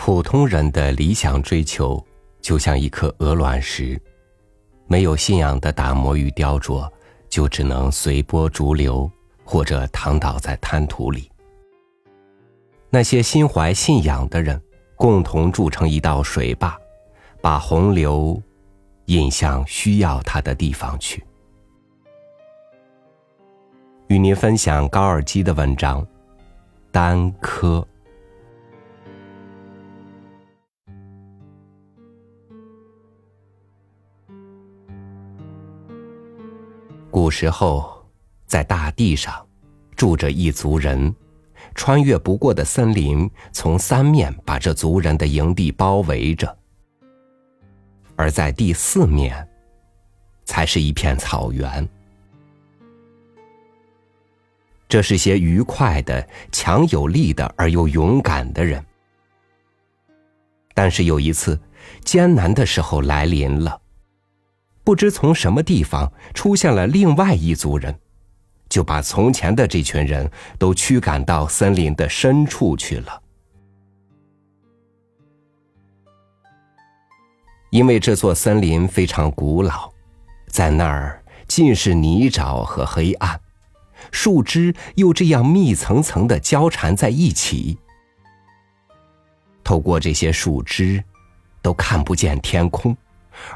普通人的理想追求，就像一颗鹅卵石，没有信仰的打磨与雕琢，就只能随波逐流，或者躺倒在滩涂里。那些心怀信仰的人，共同筑成一道水坝，把洪流引向需要它的地方去。与您分享高尔基的文章《丹科》。古时候，在大地上住着一族人，穿越不过的森林从三面把这族人的营地包围着，而在第四面，才是一片草原。这是些愉快的、强有力的而又勇敢的人。但是有一次，艰难的时候来临了。不知从什么地方出现了另外一族人，就把从前的这群人都驱赶到森林的深处去了。因为这座森林非常古老，在那儿尽是泥沼和黑暗，树枝又这样密层层的交缠在一起，透过这些树枝，都看不见天空。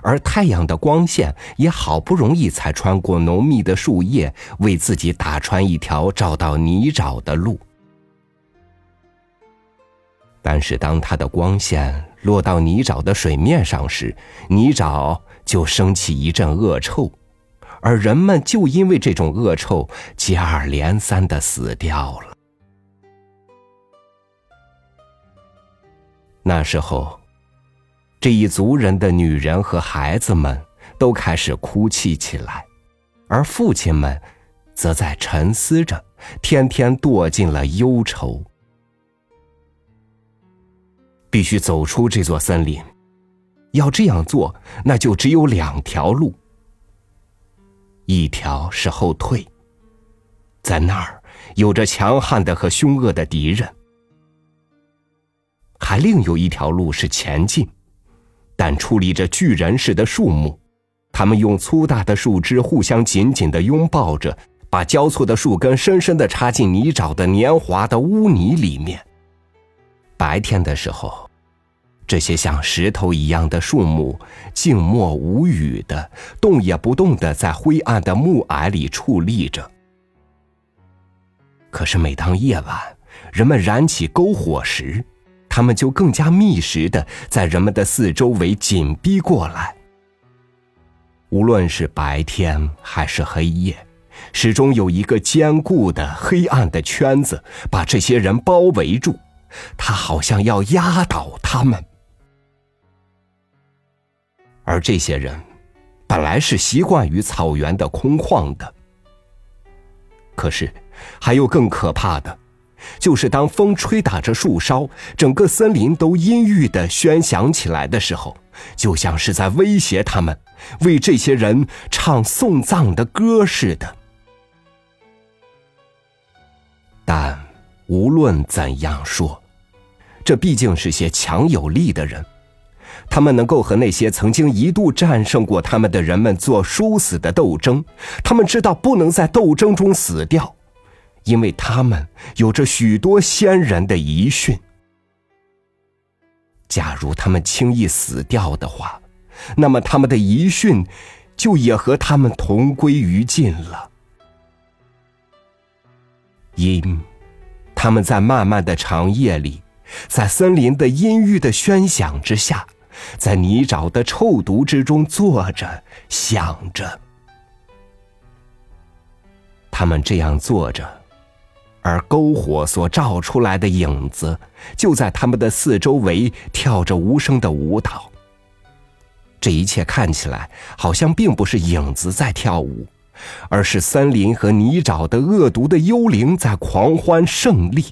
而太阳的光线也好不容易才穿过浓密的树叶，为自己打穿一条照到泥沼的路。但是，当它的光线落到泥沼的水面上时，泥沼就升起一阵恶臭，而人们就因为这种恶臭接二连三的死掉了。那时候。这一族人的女人和孩子们都开始哭泣起来，而父亲们则在沉思着，天天堕进了忧愁。必须走出这座森林，要这样做，那就只有两条路：一条是后退，在那儿有着强悍的和凶恶的敌人；还另有一条路是前进。但矗立着巨人似的树木，他们用粗大的树枝互相紧紧的拥抱着，把交错的树根深深的插进泥沼的黏滑的污泥里面。白天的时候，这些像石头一样的树木静默无语的，动也不动的在灰暗的暮霭里矗立着。可是每当夜晚，人们燃起篝火时，他们就更加密实的在人们的四周围紧逼过来。无论是白天还是黑夜，始终有一个坚固的黑暗的圈子把这些人包围住，他好像要压倒他们。而这些人本来是习惯于草原的空旷的，可是还有更可怕的。就是当风吹打着树梢，整个森林都阴郁的喧响起来的时候，就像是在威胁他们，为这些人唱送葬的歌似的。但无论怎样说，这毕竟是些强有力的人，他们能够和那些曾经一度战胜过他们的人们做殊死的斗争，他们知道不能在斗争中死掉。因为他们有着许多先人的遗训，假如他们轻易死掉的话，那么他们的遗训就也和他们同归于尽了。因他们在漫漫的长夜里，在森林的阴郁的喧响之下，在泥沼的臭毒之中坐着想着，他们这样坐着。而篝火所照出来的影子，就在他们的四周围跳着无声的舞蹈。这一切看起来好像并不是影子在跳舞，而是森林和泥沼的恶毒的幽灵在狂欢胜利。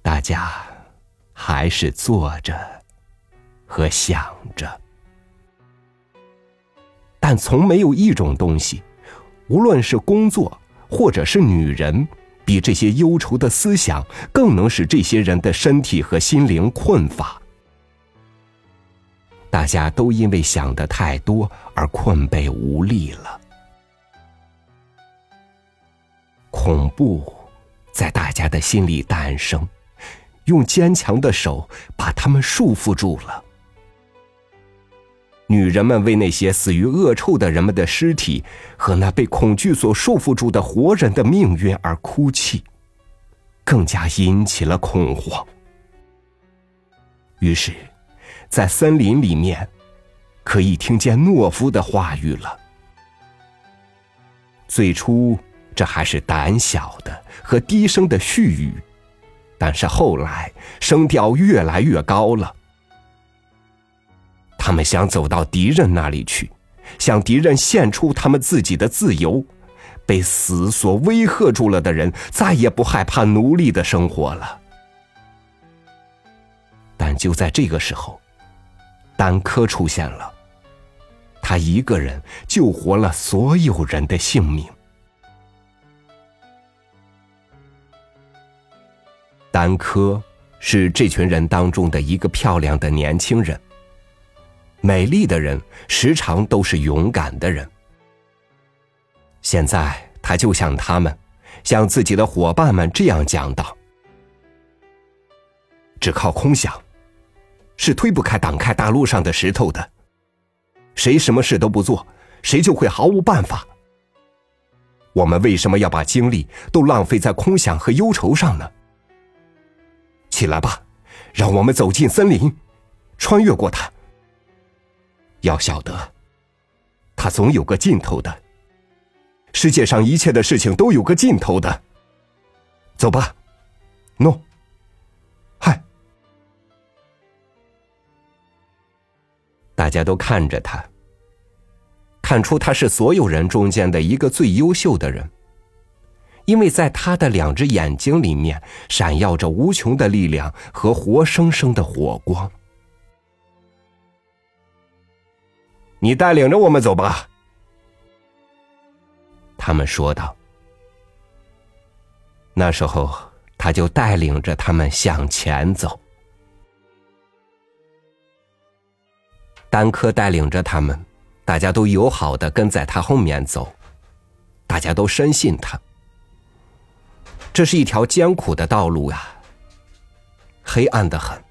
大家还是坐着和想着，但从没有一种东西，无论是工作。或者是女人，比这些忧愁的思想更能使这些人的身体和心灵困乏。大家都因为想的太多而困惫无力了，恐怖在大家的心里诞生，用坚强的手把他们束缚住了。女人们为那些死于恶臭的人们的尸体和那被恐惧所束缚住的活人的命运而哭泣，更加引起了恐慌。于是，在森林里面，可以听见懦夫的话语了。最初，这还是胆小的和低声的絮语，但是后来，声调越来越高了。他们想走到敌人那里去，向敌人献出他们自己的自由。被死所威吓住了的人，再也不害怕奴隶的生活了。但就在这个时候，丹科出现了。他一个人救活了所有人的性命。丹科是这群人当中的一个漂亮的年轻人。美丽的人时常都是勇敢的人。现在他就像他们，向自己的伙伴们这样讲道：“只靠空想，是推不开挡开大路上的石头的。谁什么事都不做，谁就会毫无办法。我们为什么要把精力都浪费在空想和忧愁上呢？起来吧，让我们走进森林，穿越过它。”要晓得，它总有个尽头的。世界上一切的事情都有个尽头的。走吧，诺，嗨！大家都看着他，看出他是所有人中间的一个最优秀的人，因为在他的两只眼睛里面闪耀着无穷的力量和活生生的火光。你带领着我们走吧，他们说道。那时候，他就带领着他们向前走。丹科带领着他们，大家都友好的跟在他后面走，大家都深信他。这是一条艰苦的道路呀，黑暗的很。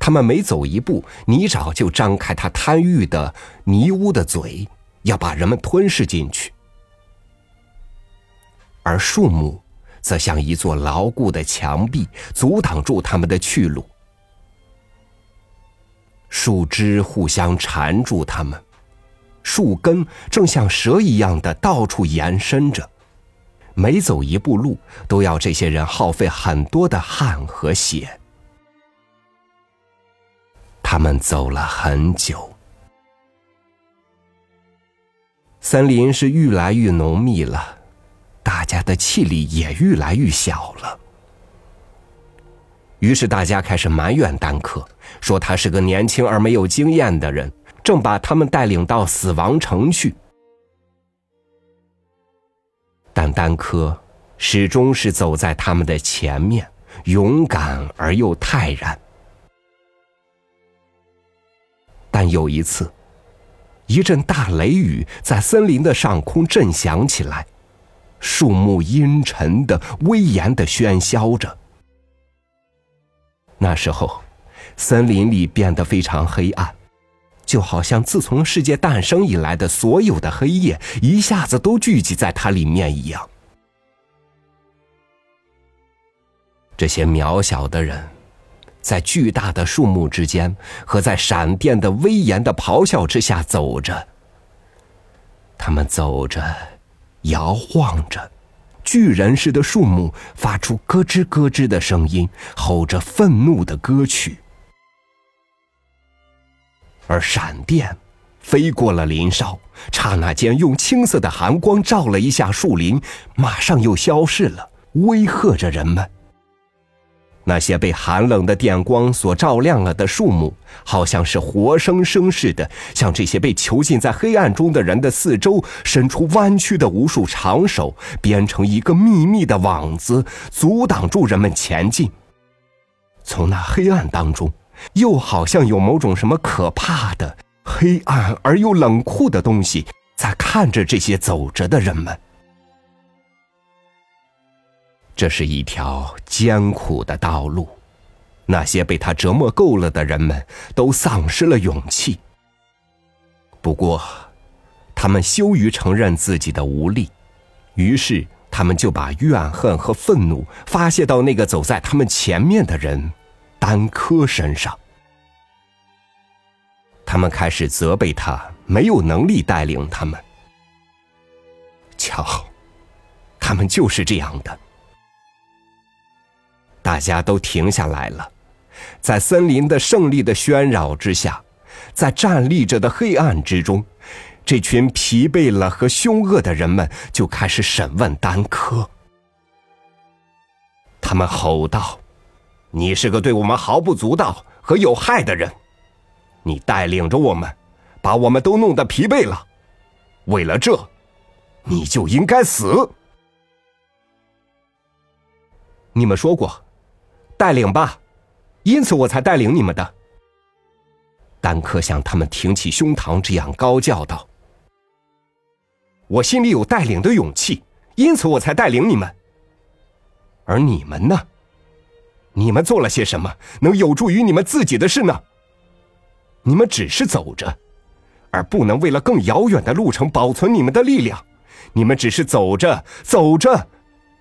他们每走一步，泥沼就张开它贪欲的泥污的嘴，要把人们吞噬进去；而树木则像一座牢固的墙壁，阻挡住他们的去路。树枝互相缠住他们，树根正像蛇一样的到处延伸着，每走一步路，都要这些人耗费很多的汗和血。他们走了很久，森林是愈来愈浓密了，大家的气力也愈来愈小了。于是大家开始埋怨丹克，说他是个年轻而没有经验的人，正把他们带领到死亡城去。但丹科始终是走在他们的前面，勇敢而又泰然。但有一次，一阵大雷雨在森林的上空震响起来，树木阴沉的、威严的喧嚣着。那时候，森林里变得非常黑暗，就好像自从世界诞生以来的所有的黑夜一下子都聚集在它里面一样。这些渺小的人。在巨大的树木之间，和在闪电的威严的咆哮之下走着。他们走着，摇晃着，巨人似的树木发出咯吱咯吱的声音，吼着愤怒的歌曲。而闪电飞过了林梢，刹那间用青色的寒光照了一下树林，马上又消逝了，威吓着人们。那些被寒冷的电光所照亮了的树木，好像是活生生似的，向这些被囚禁在黑暗中的人的四周伸出弯曲的无数长手，编成一个密密的网子，阻挡住人们前进。从那黑暗当中，又好像有某种什么可怕的、黑暗而又冷酷的东西在看着这些走着的人们。这是一条艰苦的道路，那些被他折磨够了的人们都丧失了勇气。不过，他们羞于承认自己的无力，于是他们就把怨恨和愤怒发泄到那个走在他们前面的人丹科身上。他们开始责备他没有能力带领他们。瞧，他们就是这样的。大家都停下来了，在森林的胜利的喧扰之下，在站立着的黑暗之中，这群疲惫了和凶恶的人们就开始审问丹科。他们吼道：“你是个对我们毫不足道和有害的人，你带领着我们，把我们都弄得疲惫了。为了这，你就应该死。”你们说过。带领吧，因此我才带领你们的。丹克向他们挺起胸膛，这样高叫道：“我心里有带领的勇气，因此我才带领你们。而你们呢？你们做了些什么能有助于你们自己的事呢？你们只是走着，而不能为了更遥远的路程保存你们的力量。你们只是走着，走着，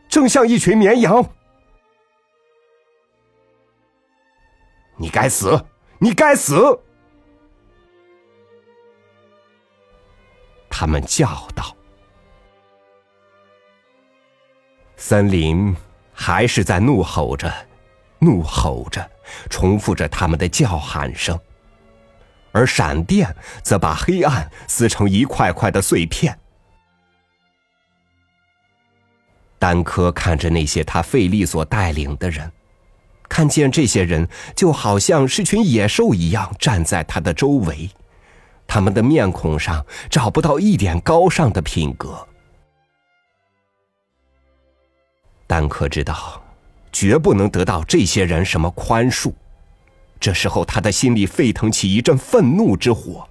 正像一群绵羊。”你该死！你该死！他们叫道。森林还是在怒吼着，怒吼着，重复着他们的叫喊声，而闪电则把黑暗撕成一块块的碎片。丹科看着那些他费力所带领的人。看见这些人，就好像是群野兽一样站在他的周围，他们的面孔上找不到一点高尚的品格。丹克知道，绝不能得到这些人什么宽恕。这时候，他的心里沸腾起一阵愤怒之火，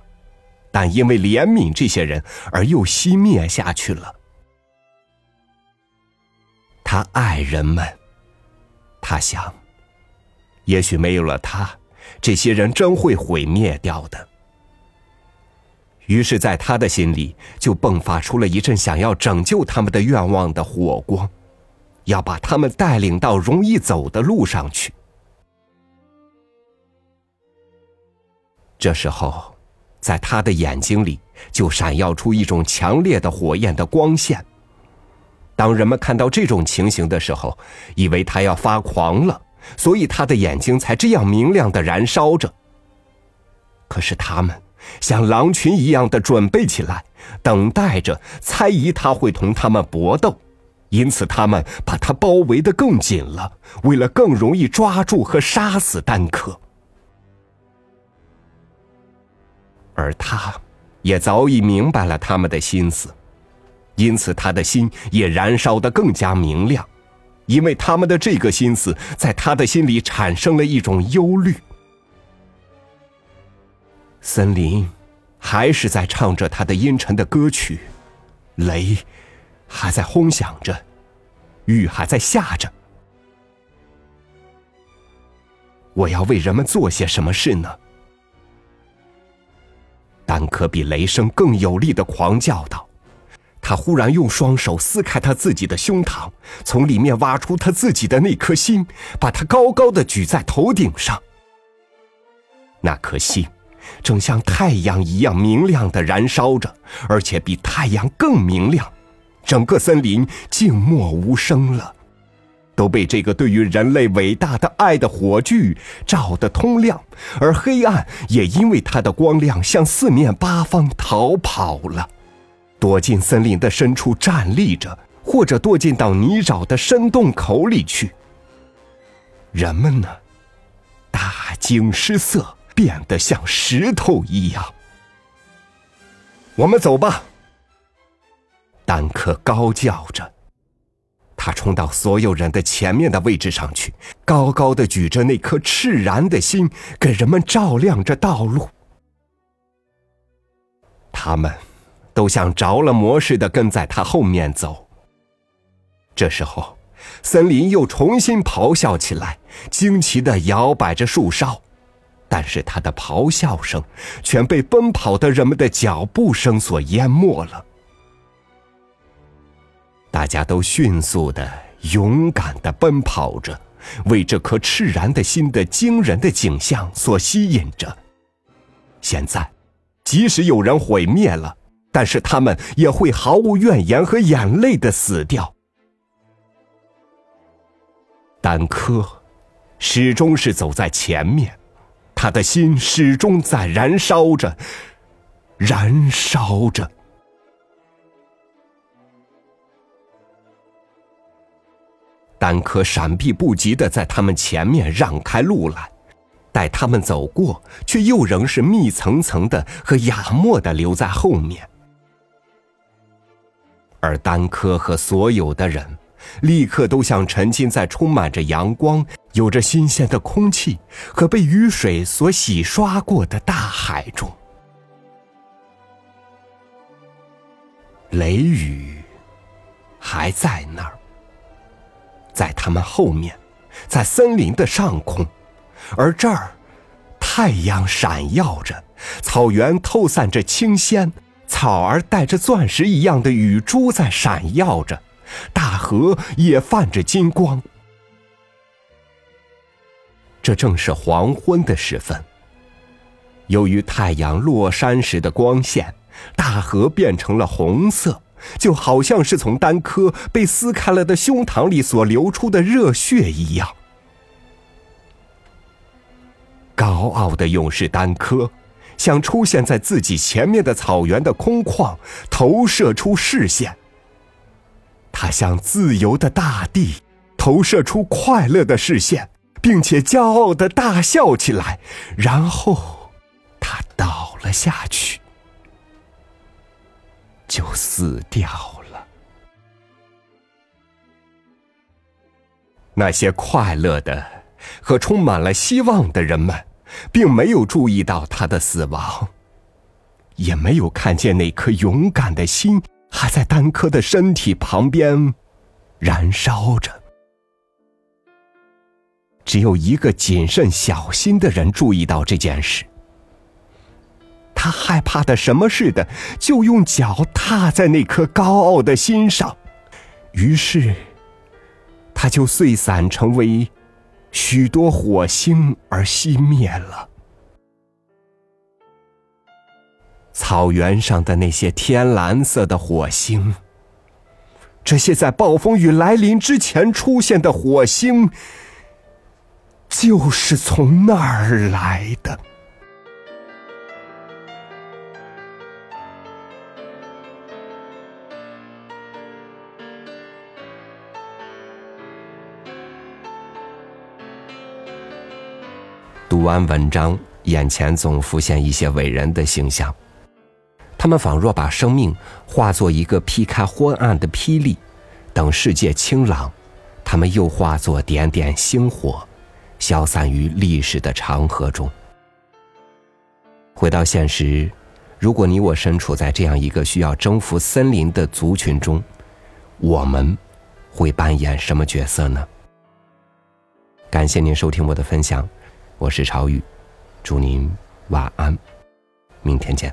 但因为怜悯这些人而又熄灭下去了。他爱人们，他想。也许没有了他，这些人真会毁灭掉的。于是，在他的心里就迸发出了一阵想要拯救他们的愿望的火光，要把他们带领到容易走的路上去。这时候，在他的眼睛里就闪耀出一种强烈的火焰的光线。当人们看到这种情形的时候，以为他要发狂了。所以他的眼睛才这样明亮的燃烧着。可是他们像狼群一样的准备起来，等待着猜疑他会同他们搏斗，因此他们把他包围的更紧了，为了更容易抓住和杀死丹克。而他，也早已明白了他们的心思，因此他的心也燃烧的更加明亮。因为他们的这个心思，在他的心里产生了一种忧虑。森林还是在唱着他的阴沉的歌曲，雷还在轰响着，雨还在下着。我要为人们做些什么事呢？丹可比雷声更有力的狂叫道。他忽然用双手撕开他自己的胸膛，从里面挖出他自己的那颗心，把它高高的举在头顶上。那颗心正像太阳一样明亮的燃烧着，而且比太阳更明亮。整个森林静默无声了，都被这个对于人类伟大的爱的火炬照得通亮，而黑暗也因为它的光亮向四面八方逃跑了。躲进森林的深处站立着，或者躲进到泥沼的深洞口里去。人们呢，大惊失色，变得像石头一样。我们走吧。丹克高叫着，他冲到所有人的前面的位置上去，高高的举着那颗炽然的心，给人们照亮着道路。他们都像着了魔似的跟在他后面走。这时候。森林又重新咆哮起来，惊奇的摇摆着树梢，但是他的咆哮声全被奔跑的人们的脚步声所淹没了。大家都迅速的、勇敢的奔跑着，为这颗炽然的心的惊人的景象所吸引着。现在，即使有人毁灭了，但是他们也会毫无怨言和眼泪的死掉。丹柯始终是走在前面，他的心始终在燃烧着，燃烧着。丹柯闪避不及的在他们前面让开路来，待他们走过，却又仍是密层层的和哑默的留在后面，而丹柯和所有的人。立刻都像沉浸在充满着阳光、有着新鲜的空气和被雨水所洗刷过的大海中。雷雨还在那儿，在他们后面，在森林的上空，而这儿，太阳闪耀着，草原透散着清鲜，草儿带着钻石一样的雨珠在闪耀着。大河也泛着金光。这正是黄昏的时分。由于太阳落山时的光线，大河变成了红色，就好像是从丹柯被撕开了的胸膛里所流出的热血一样。高傲的勇士丹柯，向出现在自己前面的草原的空旷投射出视线。他向自由的大地投射出快乐的视线，并且骄傲的大笑起来，然后他倒了下去，就死掉了。那些快乐的和充满了希望的人们，并没有注意到他的死亡，也没有看见那颗勇敢的心。还在丹柯的身体旁边燃烧着。只有一个谨慎小心的人注意到这件事。他害怕的什么似的，就用脚踏在那颗高傲的心上，于是他就碎散成为许多火星而熄灭了。草原上的那些天蓝色的火星，这些在暴风雨来临之前出现的火星，就是从那儿来的。读完文章，眼前总浮现一些伟人的形象。他们仿若把生命化作一个劈开昏暗的霹雳，等世界清朗，他们又化作点点星火，消散于历史的长河中。回到现实，如果你我身处在这样一个需要征服森林的族群中，我们会扮演什么角色呢？感谢您收听我的分享，我是朝雨，祝您晚安，明天见。